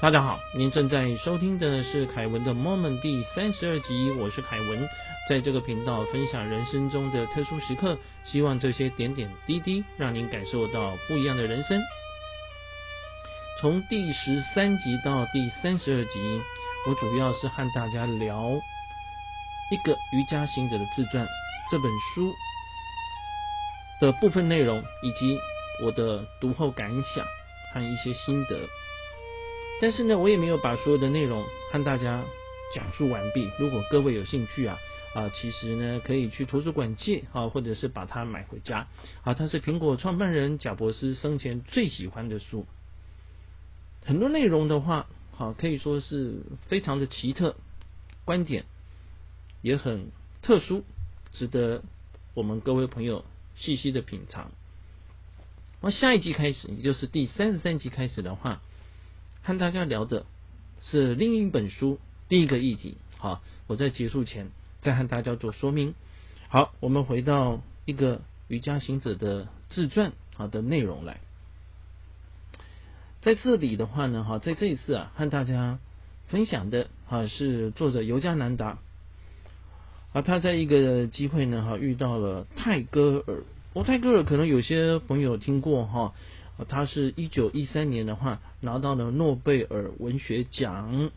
大家好，您正在收听的是凯文的 Moment 第三十二集，我是凯文，在这个频道分享人生中的特殊时刻，希望这些点点滴滴让您感受到不一样的人生。从第十三集到第三十二集，我主要是和大家聊一个瑜伽行者的自传这本书的部分内容，以及我的读后感想和一些心得。但是呢，我也没有把所有的内容和大家讲述完毕。如果各位有兴趣啊啊，其实呢可以去图书馆借啊，或者是把它买回家啊。它是苹果创办人贾博士生前最喜欢的书。很多内容的话，好可以说是非常的奇特，观点也很特殊，值得我们各位朋友细细的品尝。那下一集开始，也就是第三十三集开始的话。和大家聊的是另一本书，第一个议题。好，我在结束前再和大家做说明。好，我们回到一个瑜伽行者的自传好的内容来。在这里的话呢，哈，在这一次啊，和大家分享的哈是作者尤加南达啊，他在一个机会呢，哈遇到了泰戈尔。哦，泰戈尔可能有些朋友听过哈。他是一九一三年的话拿到了诺贝尔文学奖，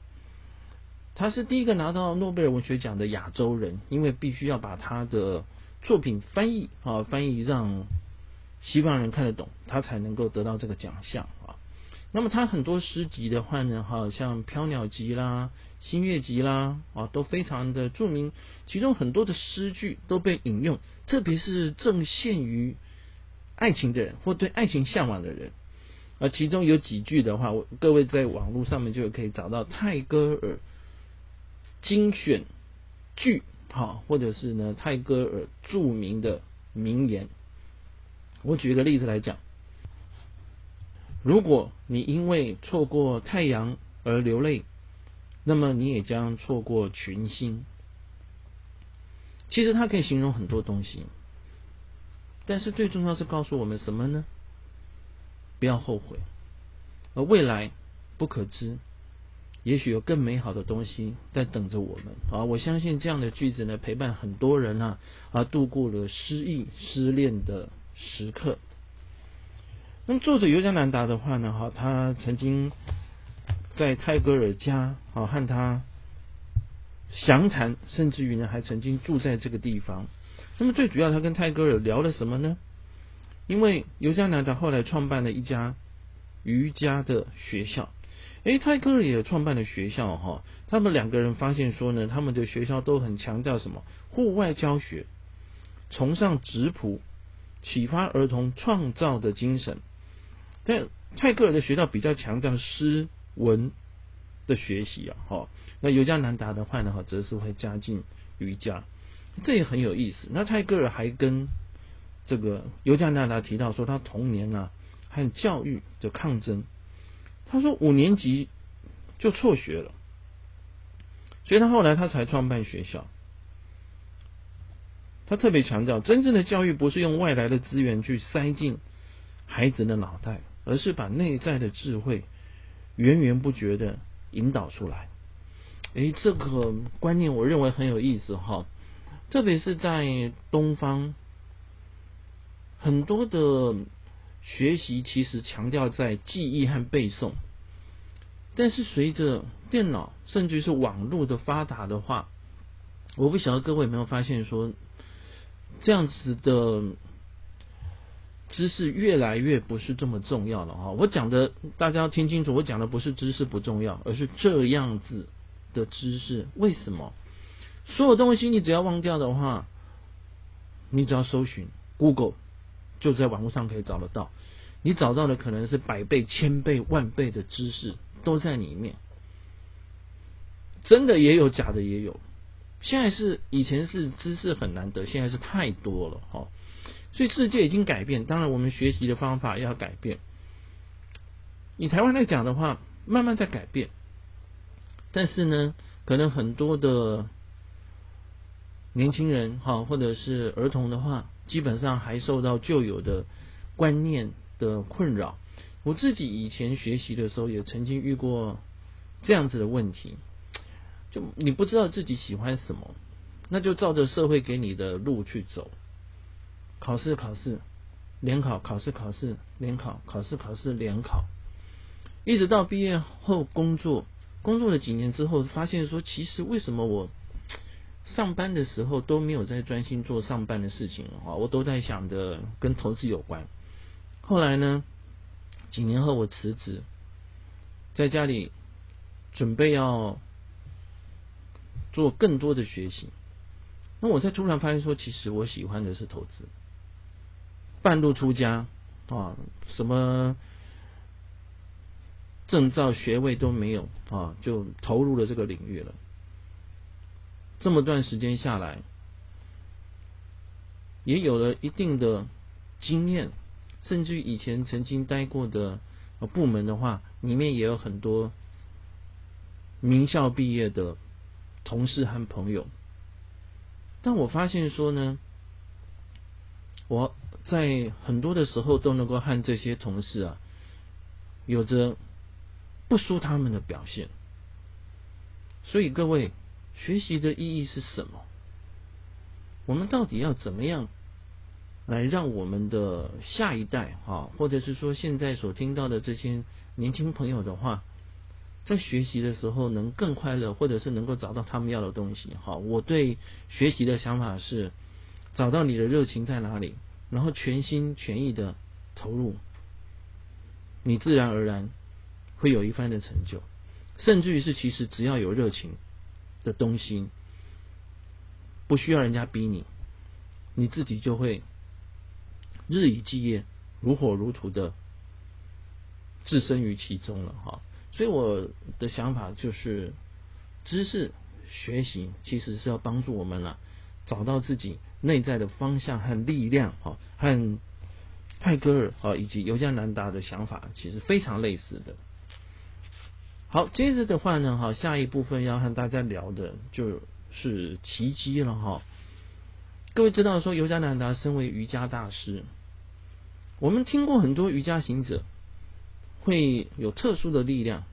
他是第一个拿到诺贝尔文学奖的亚洲人，因为必须要把他的作品翻译啊翻译让西方人看得懂，他才能够得到这个奖项啊。那么他很多诗集的话呢，哈像飘鸟集啦、新月集啦啊都非常的著名，其中很多的诗句都被引用，特别是正限于。爱情的人或对爱情向往的人，而其中有几句的话，我各位在网络上面就可以找到泰戈尔精选句，好，或者是呢泰戈尔著名的名言。我举一个例子来讲，如果你因为错过太阳而流泪，那么你也将错过群星。其实它可以形容很多东西。但是最重要是告诉我们什么呢？不要后悔，而未来不可知，也许有更美好的东西在等着我们啊！我相信这样的句子呢，陪伴很多人啊啊度过了失意、失恋的时刻。那么作者尤加南达的话呢，哈，他曾经在泰戈尔家啊和他详谈，甚至于呢还曾经住在这个地方。那么最主要，他跟泰戈尔聊了什么呢？因为尤加南达后来创办了一家瑜伽的学校，诶，泰戈尔也创办了学校哈。他们两个人发现说呢，他们的学校都很强调什么？户外教学，崇尚质朴，启发儿童创造的精神。但泰戈尔的学校比较强调诗文的学习啊，哈。那尤加南达的话呢，哈，则是会加进瑜伽。这也很有意思。那泰戈尔还跟这个尤加纳达提到说，他童年啊和教育的抗争。他说五年级就辍学了，所以他后来他才创办学校。他特别强调，真正的教育不是用外来的资源去塞进孩子的脑袋，而是把内在的智慧源源不绝的引导出来。诶，这个观念我认为很有意思哈。特别是在东方，很多的学习其实强调在记忆和背诵，但是随着电脑甚至是网络的发达的话，我不晓得各位有没有发现说，这样子的知识越来越不是这么重要了哈。我讲的大家要听清楚，我讲的不是知识不重要，而是这样子的知识为什么？所有东西你只要忘掉的话，你只要搜寻 Google，就在网络上可以找得到。你找到的可能是百倍、千倍、万倍的知识都在里面，真的也有，假的也有。现在是以前是知识很难得，现在是太多了哈。所以世界已经改变，当然我们学习的方法要改变。以台湾来讲的话，慢慢在改变，但是呢，可能很多的。年轻人哈，或者是儿童的话，基本上还受到旧有的观念的困扰。我自己以前学习的时候，也曾经遇过这样子的问题，就你不知道自己喜欢什么，那就照着社会给你的路去走，考试考试，联考考试考试，联考考试考试，联考，一直到毕业后工作，工作了几年之后，发现说，其实为什么我上班的时候都没有在专心做上班的事情啊？我都在想着跟投资有关。后来呢，几年后我辞职，在家里。准备要做更多的学习，那我才突然发现说，其实我喜欢的是投资。半路出家啊，什么证照学位都没有啊，就投入了这个领域了。这么段时间下来，也有了一定的经验，甚至于以前曾经待过的部门的话，里面也有很多。名校毕业的同事和朋友，但我发现说呢，我在很多的时候都能够和这些同事啊，有着不输他们的表现。所以各位，学习的意义是什么？我们到底要怎么样来让我们的下一代啊，或者是说现在所听到的这些年轻朋友的话？在学习的时候能更快乐，或者是能够找到他们要的东西。哈，我对学习的想法是找到你的热情在哪里，然后全心全意的投入，你自然而然会有一番的成就。甚至于是，其实只要有热情的东西，不需要人家逼你，你自己就会日以继夜、如火如荼的置身于其中了。哈。所以我的想法就是，知识学习其实是要帮助我们了，找到自己内在的方向和力量哈，和泰戈尔啊以及尤加南达的想法其实非常类似的。好，接着的话呢，哈，下一部分要和大家聊的就是奇迹了哈。各位知道说尤加南达身为瑜伽大师，我们听过很多瑜伽行者。会有特殊的力量，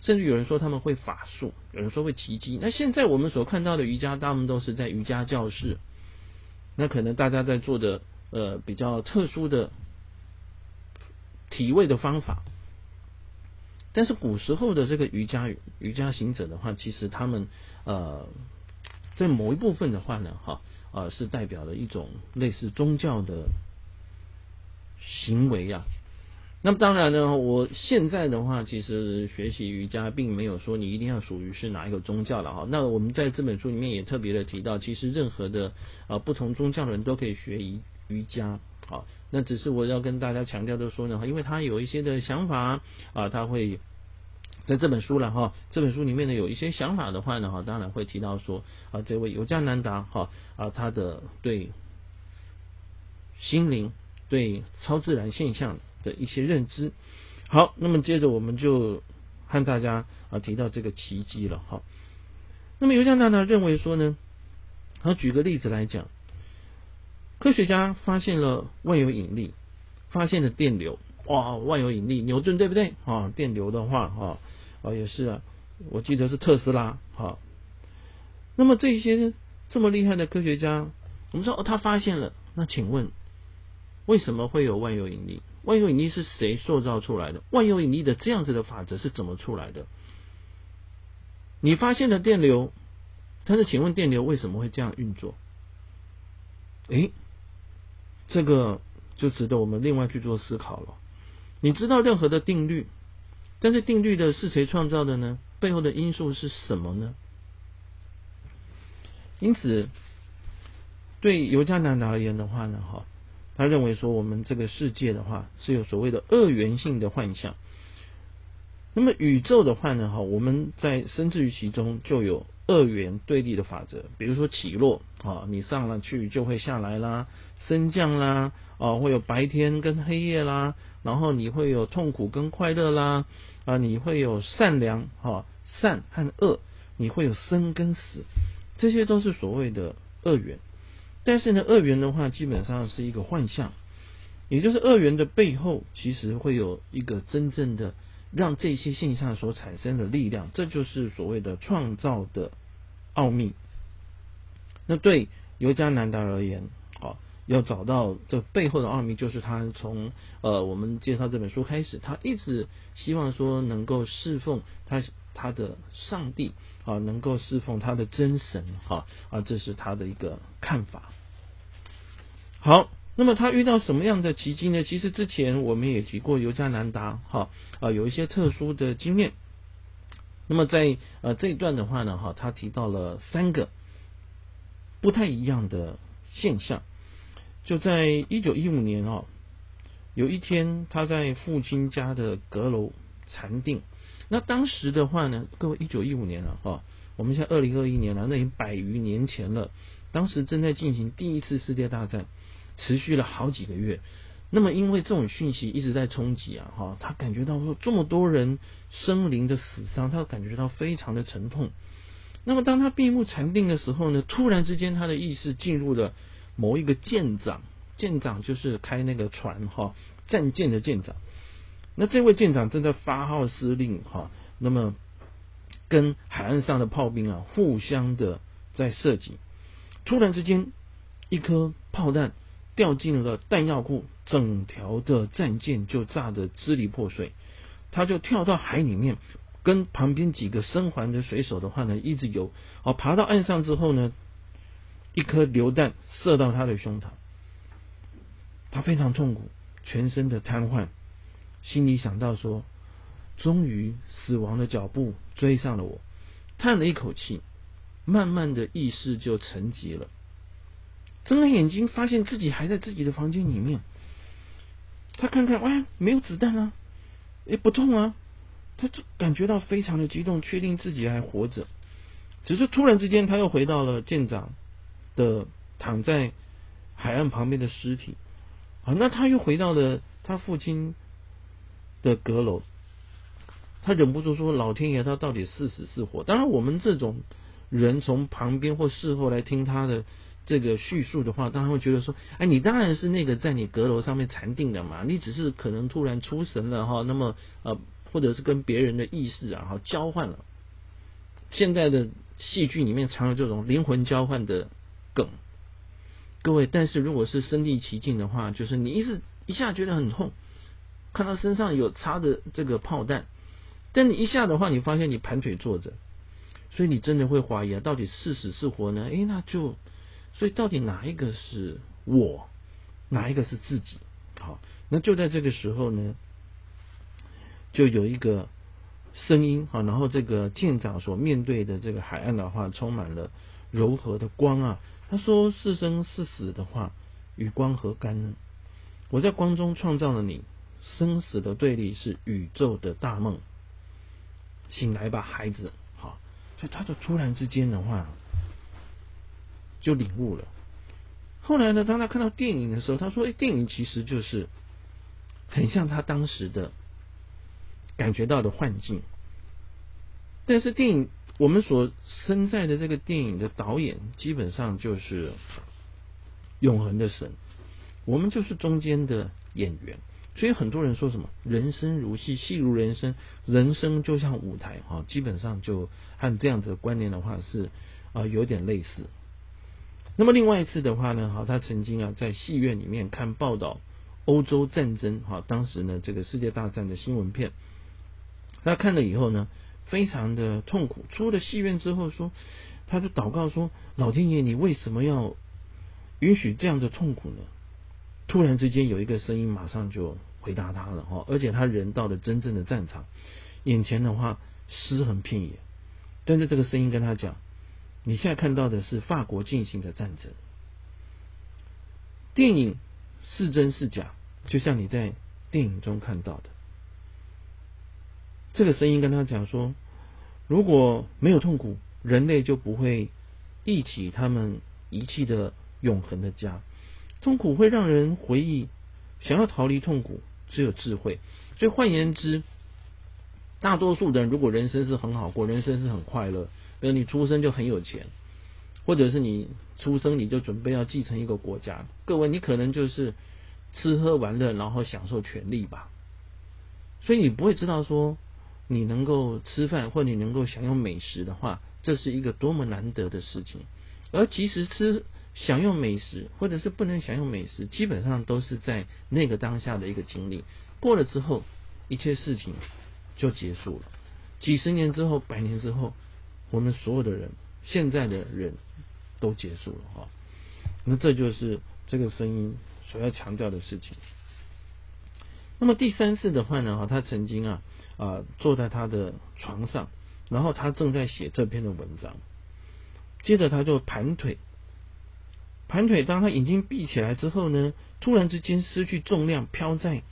甚至有人说他们会法术，有人说会奇迹。那现在我们所看到的瑜伽，大部分都是在瑜伽教室。那可能大家在做的呃比较特殊的体位的方法，但是古时候的这个瑜伽瑜伽行者的话，其实他们呃在某一部分的话呢，哈啊是代表了一种类似宗教的行为呀。那么当然呢，我现在的话，其实学习瑜伽并没有说你一定要属于是哪一个宗教了哈。那我们在这本书里面也特别的提到，其实任何的啊不同宗教的人都可以学瑜瑜伽。好，那只是我要跟大家强调的说呢，因为他有一些的想法啊，他会在这本书了哈。这本书里面呢有一些想法的话呢，哈，当然会提到说啊，这位尤加南达哈啊，他的对心灵、对超自然现象。的一些认知，好，那么接着我们就和大家啊提到这个奇迹了哈。那么尤加纳呢认为说呢，好举个例子来讲，科学家发现了万有引力，发现了电流，哇，万有引力，牛顿对不对啊？电流的话啊啊也是啊，我记得是特斯拉哈。那么这些这么厉害的科学家，我们说哦他发现了，那请问为什么会有万有引力？万有引力是谁塑造出来的？万有引力的这样子的法则是怎么出来的？你发现了电流，但是请问电流为什么会这样运作？诶，这个就值得我们另外去做思考了。你知道任何的定律，但是定律的是谁创造的呢？背后的因素是什么呢？因此，对尤加南达而言的话呢，哈。他认为说，我们这个世界的话是有所谓的二元性的幻象。那么宇宙的话呢，哈，我们在深至于其中就有二元对立的法则。比如说起落啊，你上了去就会下来啦，升降啦，啊，会有白天跟黑夜啦，然后你会有痛苦跟快乐啦，啊，你会有善良哈善和恶，你会有生跟死，这些都是所谓的二元。但是呢，二元的话基本上是一个幻象，也就是二元的背后其实会有一个真正的让这些现象所产生的力量，这就是所谓的创造的奥秘。那对尤加南达而言，啊，要找到这背后的奥秘，就是他从呃我们介绍这本书开始，他一直希望说能够侍奉他他的上帝啊，能够侍奉他的真神哈啊，这是他的一个看法。好。那么他遇到什么样的奇迹呢？其实之前我们也提过尤加南达哈啊有一些特殊的经验。那么在呃这一段的话呢哈，他提到了三个不太一样的现象。就在一九一五年哦，有一天他在父亲家的阁楼禅定。那当时的话呢，各位一九一五年了哈，我们现在二零二一年了，那已经百余年前了。当时正在进行第一次世界大战。持续了好几个月，那么因为这种讯息一直在冲击啊，哈，他感觉到说这么多人生灵的死伤，他感觉到非常的沉痛。那么当他闭目禅定的时候呢，突然之间他的意识进入了某一个舰长，舰长就是开那个船哈，战舰的舰长。那这位舰长正在发号施令哈，那么跟海岸上的炮兵啊互相的在射击。突然之间，一颗炮弹。掉进了弹药库，整条的战舰就炸得支离破碎。他就跳到海里面，跟旁边几个生还的水手的话呢，一直游。哦，爬到岸上之后呢，一颗榴弹射到他的胸膛，他非常痛苦，全身的瘫痪，心里想到说：终于死亡的脚步追上了我，叹了一口气，慢慢的意识就沉寂了。睁开眼睛，发现自己还在自己的房间里面。他看看，哇，没有子弹啊，也不痛啊。他就感觉到非常的激动，确定自己还活着。只是突然之间，他又回到了舰长的躺在海岸旁边的尸体。啊，那他又回到了他父亲的阁楼。他忍不住说：“老天爷，他到底是死是活？”当然，我们这种人从旁边或事后来听他的。这个叙述的话，当然会觉得说，哎，你当然是那个在你阁楼上面禅定的嘛，你只是可能突然出神了哈，那么呃，或者是跟别人的意识啊哈交换了。现在的戏剧里面常有这种灵魂交换的梗，各位，但是如果是身临其境的话，就是你一是一下觉得很痛，看到身上有插的这个炮弹，但你一下的话，你发现你盘腿坐着，所以你真的会怀疑啊，到底是死是活呢？哎，那就。所以到底哪一个是我，哪一个是自己？好，那就在这个时候呢，就有一个声音啊，然后这个舰长所面对的这个海岸的话，充满了柔和的光啊。他说：“是生是死的话，与光何干呢？我在光中创造了你，生死的对立是宇宙的大梦。醒来吧，孩子。”好，所以他就突然之间的话。就领悟了。后来呢，当他看到电影的时候，他说：“哎，电影其实就是很像他当时的感觉到的幻境。但是电影我们所身在的这个电影的导演，基本上就是永恒的神，我们就是中间的演员。所以很多人说什么‘人生如戏，戏如人生’，人生就像舞台哈，基本上就和这样子的观念的话是啊有点类似。”那么另外一次的话呢，好，他曾经啊在戏院里面看报道欧洲战争，哈，当时呢这个世界大战的新闻片，他看了以后呢，非常的痛苦。出了戏院之后说，他就祷告说：“老天爷，你为什么要允许这样的痛苦呢？”突然之间有一个声音马上就回答他了，哈，而且他人到了真正的战场，眼前的话尸横遍野，但是这个声音跟他讲。你现在看到的是法国进行的战争，电影是真是假，就像你在电影中看到的。这个声音跟他讲说，如果没有痛苦，人类就不会忆起他们遗弃的永恒的家。痛苦会让人回忆，想要逃离痛苦，只有智慧。所以换言之，大多数人如果人生是很好过，人生是很快乐。比如你出生就很有钱，或者是你出生你就准备要继承一个国家，各位你可能就是吃喝玩乐，然后享受权利吧。所以你不会知道说你能够吃饭或你能够享用美食的话，这是一个多么难得的事情。而其实吃享用美食或者是不能享用美食，基本上都是在那个当下的一个经历过了之后，一切事情就结束了。几十年之后，百年之后，我们所有的人，现在的人都结束了哈。那这就是这个声音所要强调的事情。那么第三次的话呢，哈，他曾经啊啊坐在他的床上，然后他正在写这篇的文章，接着他就盘腿，盘腿，当他眼睛闭起来之后呢，突然之间失去重量，飘在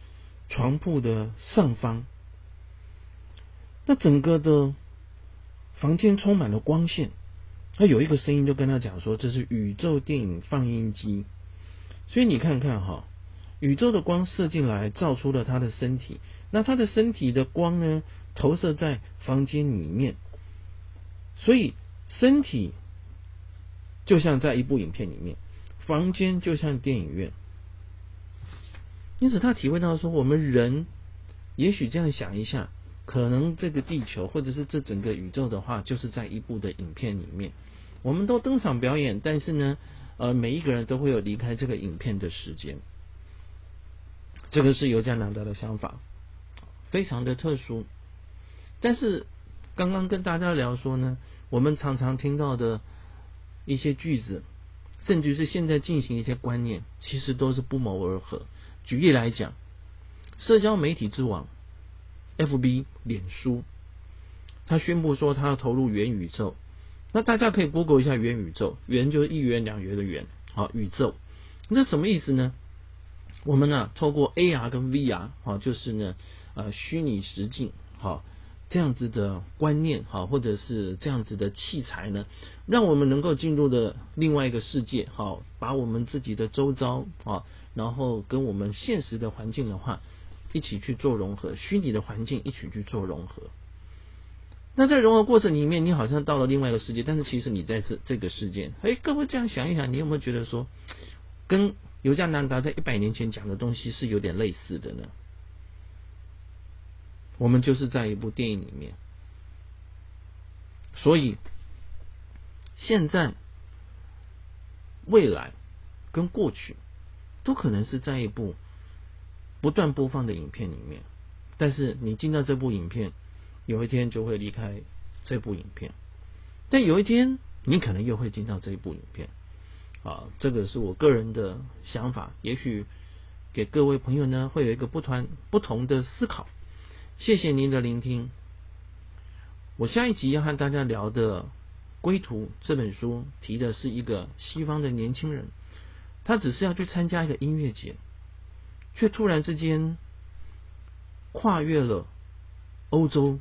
床铺的上方。那整个的房间充满了光线，他有一个声音就跟他讲说：“这是宇宙电影放映机。”所以你看看哈，宇宙的光射进来，照出了他的身体。那他的身体的光呢，投射在房间里面，所以身体就像在一部影片里面，房间就像电影院。因此，他体会到说，我们人也许这样想一下。可能这个地球或者是这整个宇宙的话，就是在一部的影片里面，我们都登场表演，但是呢，呃，每一个人都会有离开这个影片的时间。这个是尤加南达的想法，非常的特殊。但是刚刚跟大家聊说呢，我们常常听到的一些句子，甚至是现在进行一些观念，其实都是不谋而合。举例来讲，社交媒体之王。F B 脸书，他宣布说他要投入元宇宙。那大家可以 Google 一下元宇宙，元就是一元两元的元，好宇宙。那什么意思呢？我们呢透过 A R 跟 V R，好就是呢呃虚拟实境，好这样子的观念，好或者是这样子的器材呢，让我们能够进入的另外一个世界，好把我们自己的周遭啊，然后跟我们现实的环境的话。一起去做融合，虚拟的环境一起去做融合。那在融合过程里面，你好像到了另外一个世界，但是其实你在这这个世界。哎，各位这样想一想，你有没有觉得说，跟尤加南达在一百年前讲的东西是有点类似的呢？我们就是在一部电影里面，所以现在、未来跟过去都可能是在一部。不断播放的影片里面，但是你进到这部影片，有一天就会离开这部影片，但有一天你可能又会进到这一部影片，啊，这个是我个人的想法，也许给各位朋友呢会有一个不团不同的思考。谢谢您的聆听。我下一集要和大家聊的《归途》这本书，提的是一个西方的年轻人，他只是要去参加一个音乐节。却突然之间跨越了欧洲，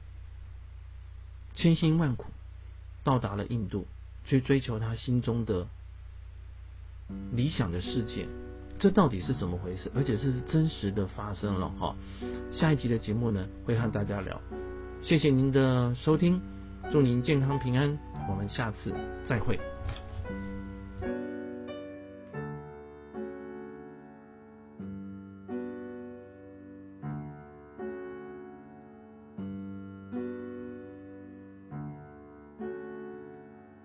千辛万苦到达了印度，去追求他心中的理想的世界。这到底是怎么回事？而且是真实的发生了哈。下一集的节目呢，会和大家聊。谢谢您的收听，祝您健康平安，我们下次再会。